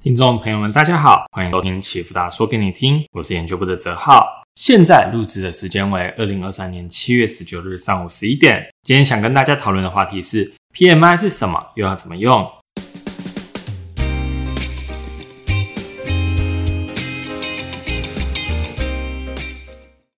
听众朋友们，大家好，欢迎收听启福大说给你听，我是研究部的泽浩。现在录制的时间为二零二三年七月十九日上午十一点。今天想跟大家讨论的话题是 PMI 是什么，又要怎么用？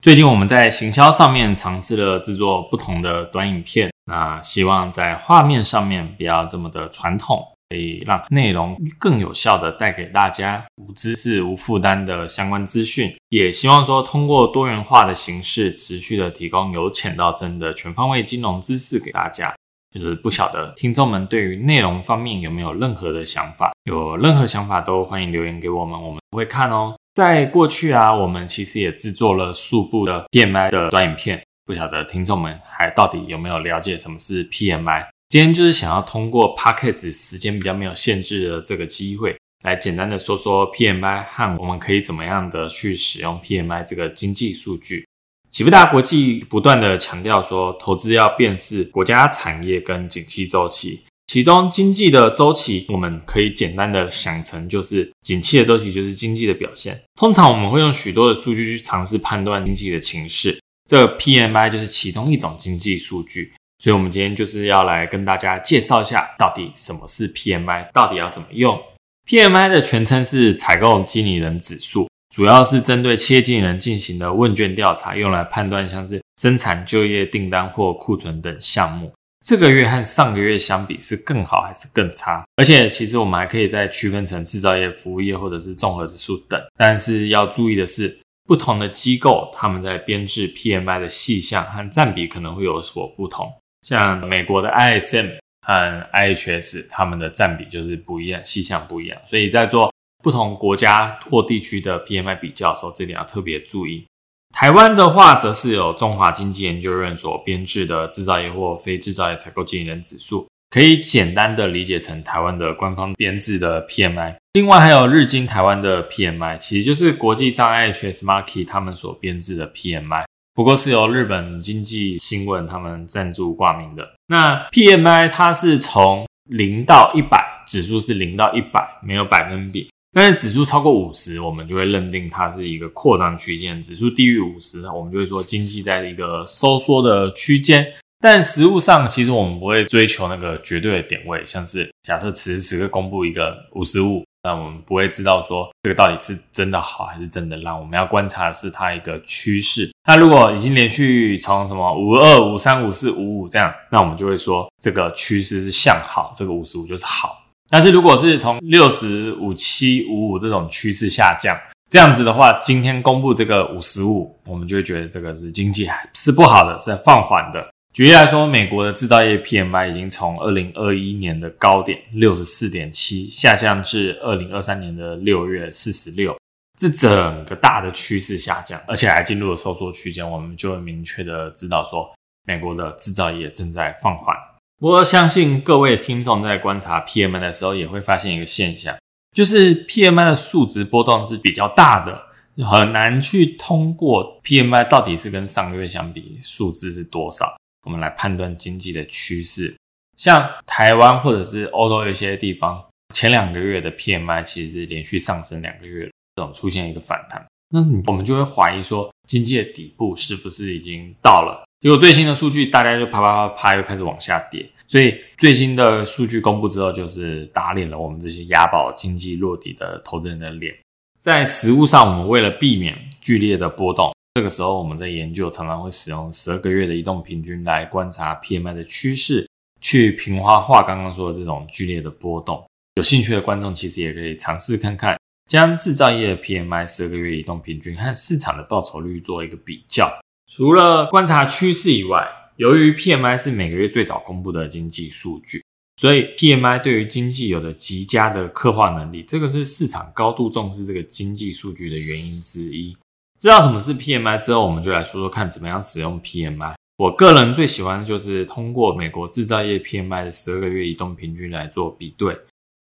最近我们在行销上面尝试了制作不同的短影片，那希望在画面上面不要这么的传统。可以让内容更有效的带给大家无知识、无负担的相关资讯，也希望说通过多元化的形式，持续的提供由浅到深的全方位金融知识给大家。就是不晓得听众们对于内容方面有没有任何的想法？有任何想法都欢迎留言给我们，我们会看哦。在过去啊，我们其实也制作了数部的 PMI 的短影片，不晓得听众们还到底有没有了解什么是 PMI？今天就是想要通过 podcast 时间比较没有限制的这个机会，来简单的说说 PMI 和我们可以怎么样的去使用 PMI 这个经济数据。启富大国际不断的强调说，投资要辨识国家产业跟景气周期，其中经济的周期我们可以简单的想成就是景气的周期就是经济的表现。通常我们会用许多的数据去尝试判断经济的情势，这个 PMI 就是其中一种经济数据。所以，我们今天就是要来跟大家介绍一下，到底什么是 PMI，到底要怎么用。PMI 的全称是采购经理人指数，主要是针对企业经理人进行的问卷调查，用来判断像是生产、就业、订单或库存等项目。这个月和上个月相比是更好还是更差？而且，其实我们还可以再区分成制造业、服务业或者是综合指数等。但是要注意的是，不同的机构他们在编制 PMI 的细项和占比可能会有所不同。像美国的 ISM 和 IHS，他们的占比就是不一样，细项不一样，所以在做不同国家或地区的 PMI 比较的时候，这点要特别注意。台湾的话，则是有中华经济研究院所编制的制造业或非制造业采购经理人指数，可以简单的理解成台湾的官方编制的 PMI。另外还有日经台湾的 PMI，其实就是国际上 IHS Markit 他们所编制的 PMI。不过是由日本经济新闻他们赞助挂名的。那 PMI 它是从零到一百，指数是零到一百，没有百分比。但是指数超过五十，我们就会认定它是一个扩张区间；指数低于五十，我们就会说经济在一个收缩的区间。但实物上，其实我们不会追求那个绝对的点位，像是假设此时此刻公布一个五十五。那我们不会知道说这个到底是真的好还是真的烂，我们要观察的是它一个趋势。那如果已经连续从什么五二五三五四五五这样，那我们就会说这个趋势是向好，这个五十五就是好。但是如果是从六十五七五五这种趋势下降，这样子的话，今天公布这个五十五，我们就会觉得这个是经济是不好的，是在放缓的。举例来说，美国的制造业 PMI 已经从二零二一年的高点六十四点七下降至二零二三年的六月四十六，这整个大的趋势下降，而且还进入了收缩区间，我们就会明确的知道说，美国的制造业正在放缓。我相信各位听众在观察 PMI 的时候，也会发现一个现象，就是 PMI 的数值波动是比较大的，很难去通过 PMI 到底是跟上个月相比数字是多少。我们来判断经济的趋势，像台湾或者是欧洲一些地方，前两个月的 PMI 其实是连续上升两个月，这种出现一个反弹，那我们就会怀疑说，经济的底部是不是已经到了？结果最新的数据，大家就啪啪啪啪又开始往下跌，所以最新的数据公布之后，就是打脸了我们这些押宝经济落底的投资人的脸。在实物上，我们为了避免剧烈的波动。这个时候，我们在研究常常会使用十二个月的移动平均来观察 PMI 的趋势，去平滑化刚刚说的这种剧烈的波动。有兴趣的观众其实也可以尝试看看，将制造业 PMI 十二个月移动平均和市场的报酬率做一个比较。除了观察趋势以外，由于 PMI 是每个月最早公布的经济数据，所以 PMI 对于经济有着极佳的刻画能力，这个是市场高度重视这个经济数据的原因之一。知道什么是 PMI 之后，我们就来说说看怎么样使用 PMI。我个人最喜欢的就是通过美国制造业 PMI 的十二个月移动平均来做比对，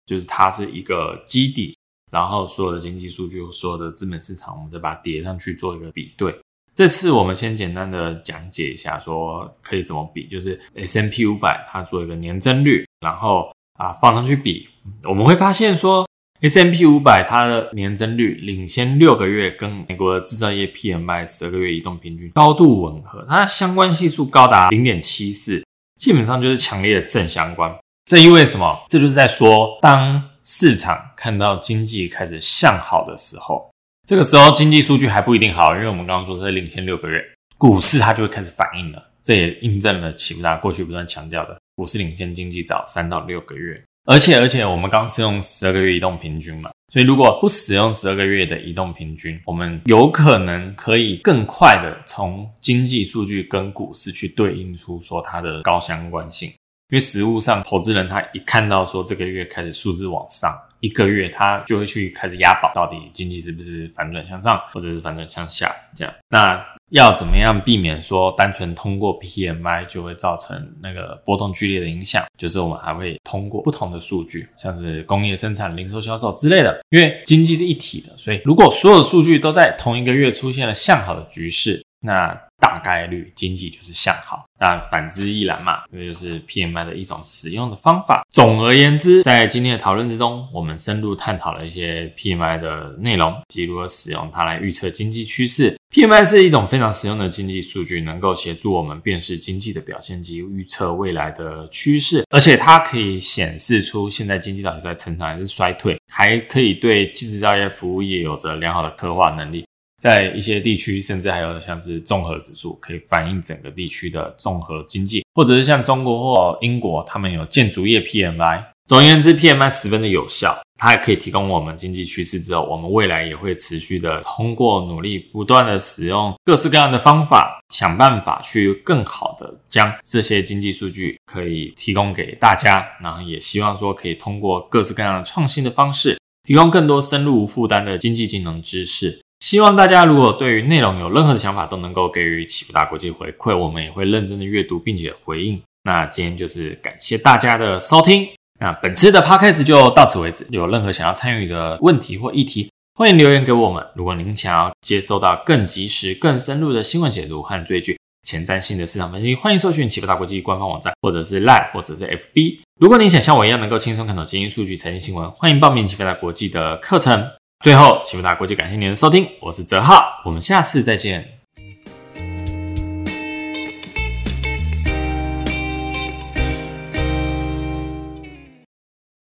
就是它是一个基底，然后所有的经济数据、所有的资本市场，我们再把它叠上去做一个比对。这次我们先简单的讲解一下，说可以怎么比，就是 S M P 五百它做一个年增率，然后啊放上去比，我们会发现说。S M P 五百它的年增率领先六个月，跟美国的制造业 P M I 十二个月移动平均高度吻合，它相关系数高达零点七四，基本上就是强烈的正相关。这意味什么？这就是在说，当市场看到经济开始向好的时候，这个时候经济数据还不一定好，因为我们刚刚说是领先六个月，股市它就会开始反应了。这也印证了启福大过去不断强调的，股市领先经济早三到六个月。而且而且，我们刚是用十二个月移动平均嘛，所以如果不使用十二个月的移动平均，我们有可能可以更快的从经济数据跟股市去对应出说它的高相关性。因为实物上，投资人他一看到说这个月开始数字往上，一个月他就会去开始押宝，到底经济是不是反转向上，或者是反转向下这样。那要怎么样避免说单纯通过 PMI 就会造成那个波动剧烈的影响？就是我们还会通过不同的数据，像是工业生产、零售销售之类的。因为经济是一体的，所以如果所有的数据都在同一个月出现了向好的局势，那大概率经济就是向好。那反之亦然嘛，这就是 PMI 的一种使用的方法。总而言之，在今天的讨论之中，我们深入探讨了一些 PMI 的内容，及如何使用它来预测经济趋势。PMI 是一种非常实用的经济数据，能够协助我们辨识经济的表现及预测未来的趋势，而且它可以显示出现在经济到底在成长还是衰退，还可以对制造业服务业有着良好的刻画能力。在一些地区，甚至还有像是综合指数，可以反映整个地区的综合经济，或者是像中国或英国，他们有建筑业 PMI。总而言之，PMI 十分的有效，它还可以提供我们经济趋势。之后，我们未来也会持续的通过努力，不断的使用各式各样的方法，想办法去更好的将这些经济数据可以提供给大家。然后也希望说，可以通过各式各样的创新的方式，提供更多深入无负担的经济技能知识。希望大家如果对于内容有任何的想法，都能够给予启福大国际回馈，我们也会认真的阅读并且回应。那今天就是感谢大家的收听，那本次的 podcast 就到此为止。有任何想要参与的问题或议题，欢迎留言给我们。如果您想要接收到更及时、更深入的新闻解读和追剧前瞻性的市场分析，欢迎搜寻启福大国际官方网站，或者是 Line 或者是 FB。如果您想像我一样能够轻松看懂经济数据、财经新闻，欢迎报名启福大国际的课程。最后，奇摩大国际感谢您的收听，我是泽浩，我们下次再见。